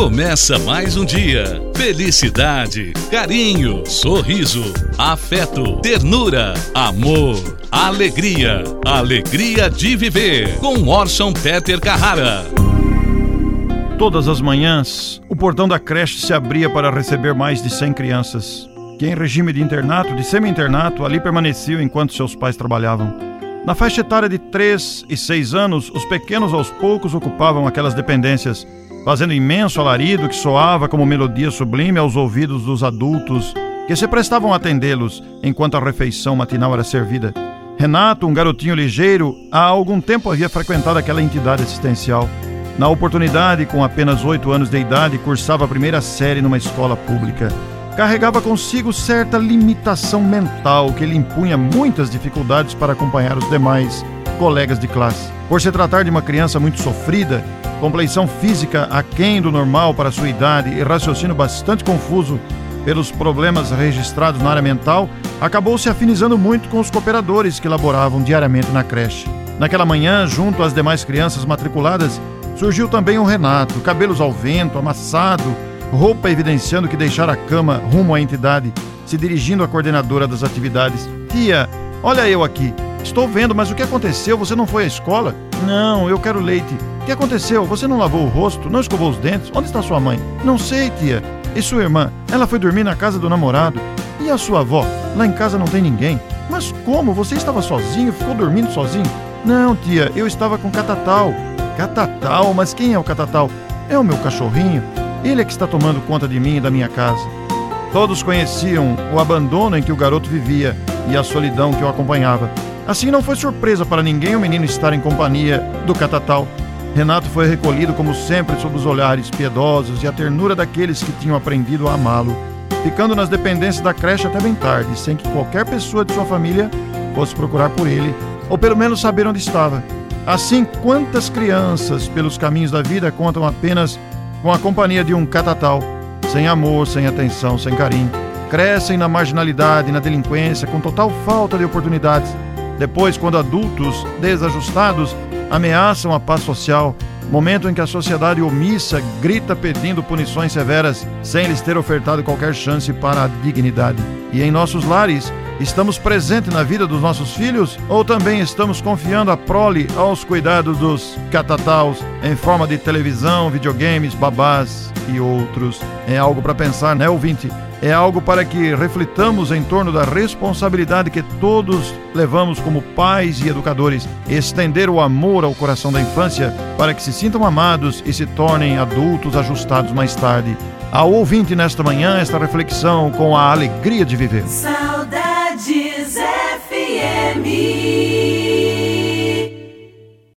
Começa mais um dia. Felicidade, carinho, sorriso, afeto, ternura, amor, alegria. Alegria de viver. Com Orson Peter Carrara. Todas as manhãs, o portão da creche se abria para receber mais de 100 crianças, que em regime de internato, de semi-internato, ali permaneciam enquanto seus pais trabalhavam. Na faixa etária de 3 e 6 anos, os pequenos aos poucos ocupavam aquelas dependências fazendo imenso alarido que soava como melodia sublime aos ouvidos dos adultos que se prestavam a atendê-los enquanto a refeição matinal era servida. Renato, um garotinho ligeiro, há algum tempo havia frequentado aquela entidade assistencial. Na oportunidade, com apenas oito anos de idade, cursava a primeira série numa escola pública. Carregava consigo certa limitação mental que lhe impunha muitas dificuldades para acompanhar os demais colegas de classe. Por se tratar de uma criança muito sofrida, compleição física aquém do normal para sua idade e raciocínio bastante confuso pelos problemas registrados na área mental, acabou se afinizando muito com os cooperadores que laboravam diariamente na creche. Naquela manhã, junto às demais crianças matriculadas, surgiu também o Renato, cabelos ao vento, amassado, roupa evidenciando que deixara a cama rumo à entidade, se dirigindo à coordenadora das atividades. Tia, olha eu aqui. Estou vendo, mas o que aconteceu? Você não foi à escola? Não, eu quero leite. O que aconteceu? Você não lavou o rosto? Não escovou os dentes? Onde está sua mãe? Não sei, tia. E sua irmã? Ela foi dormir na casa do namorado. E a sua avó? Lá em casa não tem ninguém. Mas como? Você estava sozinho? Ficou dormindo sozinho? Não, tia, eu estava com Catatal. Catatal? Mas quem é o Catatal? É o meu cachorrinho. Ele é que está tomando conta de mim e da minha casa. Todos conheciam o abandono em que o garoto vivia e a solidão que o acompanhava. Assim não foi surpresa para ninguém o menino estar em companhia do Catatal. Renato foi recolhido, como sempre, sob os olhares piedosos e a ternura daqueles que tinham aprendido a amá-lo, ficando nas dependências da creche até bem tarde, sem que qualquer pessoa de sua família fosse procurar por ele, ou pelo menos saber onde estava. Assim, quantas crianças pelos caminhos da vida contam apenas com a companhia de um catatal, sem amor, sem atenção, sem carinho, crescem na marginalidade, na delinquência, com total falta de oportunidades. Depois, quando adultos desajustados ameaçam a paz social, momento em que a sociedade omissa grita pedindo punições severas sem lhes ter ofertado qualquer chance para a dignidade. E em nossos lares, estamos presentes na vida dos nossos filhos ou também estamos confiando a prole aos cuidados dos catataus em forma de televisão, videogames, babás e outros? É algo para pensar, né, ouvinte? é algo para que reflitamos em torno da responsabilidade que todos levamos como pais e educadores, estender o amor ao coração da infância para que se sintam amados e se tornem adultos ajustados mais tarde. Ao ouvinte nesta manhã, esta reflexão com a alegria de viver. Saudades